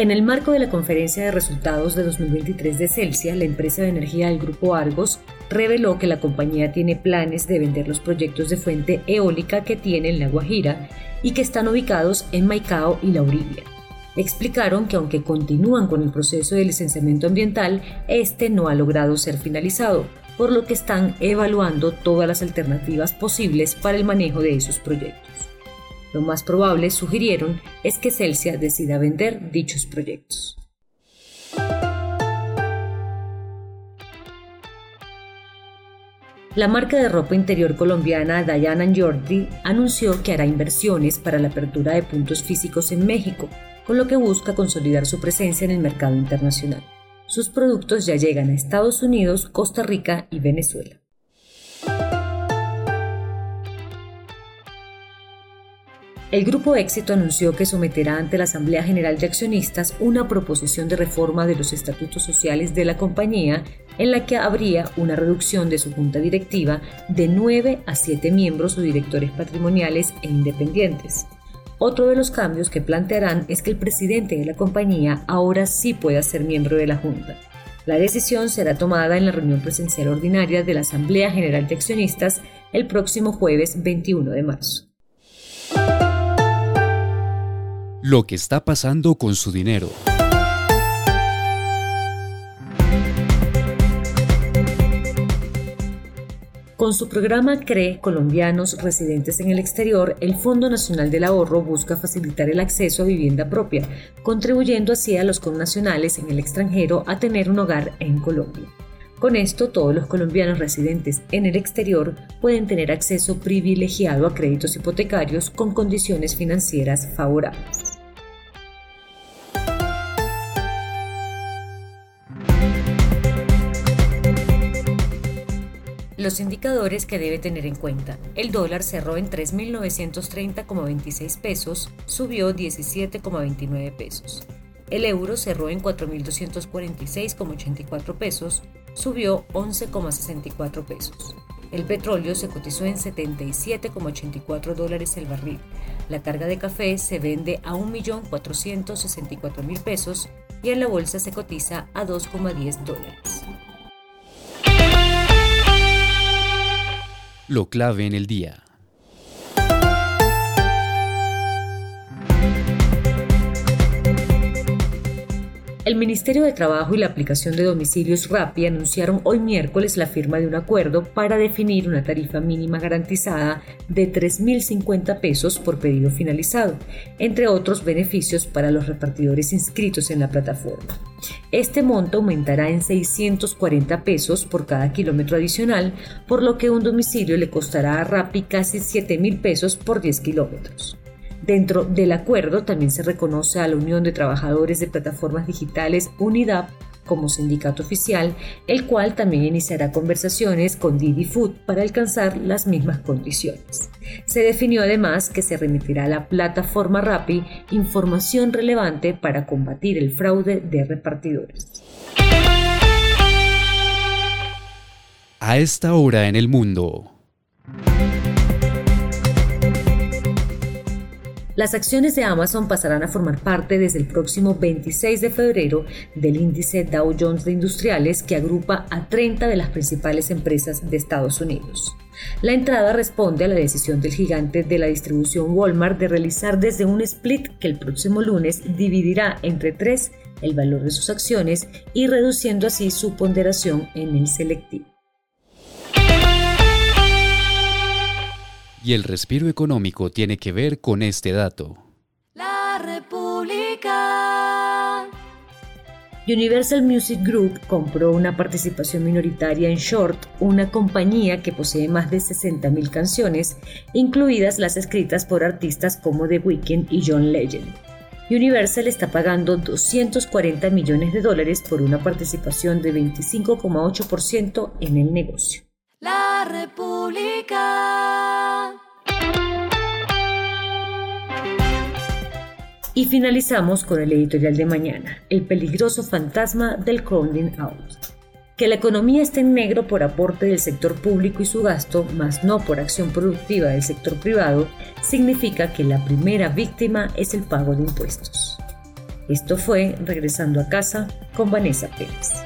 En el marco de la conferencia de resultados de 2023 de Celsia, la empresa de energía del grupo Argos reveló que la compañía tiene planes de vender los proyectos de fuente eólica que tiene en La Guajira y que están ubicados en Maicao y La Uribia. Explicaron que aunque continúan con el proceso de licenciamiento ambiental, este no ha logrado ser finalizado, por lo que están evaluando todas las alternativas posibles para el manejo de esos proyectos. Lo más probable, sugirieron, es que Celsia decida vender dichos proyectos. La marca de ropa interior colombiana Diana Jordi anunció que hará inversiones para la apertura de puntos físicos en México, con lo que busca consolidar su presencia en el mercado internacional. Sus productos ya llegan a Estados Unidos, Costa Rica y Venezuela. El Grupo Éxito anunció que someterá ante la Asamblea General de Accionistas una proposición de reforma de los estatutos sociales de la compañía en la que habría una reducción de su junta directiva de 9 a 7 miembros o directores patrimoniales e independientes. Otro de los cambios que plantearán es que el presidente de la compañía ahora sí pueda ser miembro de la junta. La decisión será tomada en la reunión presencial ordinaria de la Asamblea General de Accionistas el próximo jueves 21 de marzo. Lo que está pasando con su dinero. Con su programa CRE Colombianos Residentes en el Exterior, el Fondo Nacional del Ahorro busca facilitar el acceso a vivienda propia, contribuyendo así a los connacionales en el extranjero a tener un hogar en Colombia. Con esto, todos los colombianos residentes en el exterior pueden tener acceso privilegiado a créditos hipotecarios con condiciones financieras favorables. Los indicadores que debe tener en cuenta. El dólar cerró en 3.930,26 pesos, subió 17,29 pesos. El euro cerró en 4.246,84 pesos, subió 11,64 pesos. El petróleo se cotizó en 77,84 dólares el barril. La carga de café se vende a 1.464.000 pesos y en la bolsa se cotiza a 2,10 dólares. Lo clave en el día. El Ministerio de Trabajo y la aplicación de domicilios RAPI anunciaron hoy miércoles la firma de un acuerdo para definir una tarifa mínima garantizada de 3.050 pesos por pedido finalizado, entre otros beneficios para los repartidores inscritos en la plataforma. Este monto aumentará en 640 pesos por cada kilómetro adicional, por lo que un domicilio le costará a RAPI casi 7.000 pesos por 10 kilómetros. Dentro del acuerdo también se reconoce a la Unión de Trabajadores de Plataformas Digitales UNIDAP como sindicato oficial, el cual también iniciará conversaciones con Didi Food para alcanzar las mismas condiciones. Se definió además que se remitirá a la plataforma RAPI información relevante para combatir el fraude de repartidores. A esta hora en el mundo. Las acciones de Amazon pasarán a formar parte desde el próximo 26 de febrero del índice Dow Jones de Industriales que agrupa a 30 de las principales empresas de Estados Unidos. La entrada responde a la decisión del gigante de la distribución Walmart de realizar desde un split que el próximo lunes dividirá entre tres el valor de sus acciones y reduciendo así su ponderación en el selectivo. Y el respiro económico tiene que ver con este dato. La República. Universal Music Group compró una participación minoritaria en Short, una compañía que posee más de 60.000 canciones, incluidas las escritas por artistas como The Weeknd y John Legend. Universal está pagando 240 millones de dólares por una participación de 25,8% en el negocio. La República. Y finalizamos con el editorial de mañana, El peligroso fantasma del crowding out. Que la economía esté en negro por aporte del sector público y su gasto, más no por acción productiva del sector privado, significa que la primera víctima es el pago de impuestos. Esto fue Regresando a casa con Vanessa Pérez.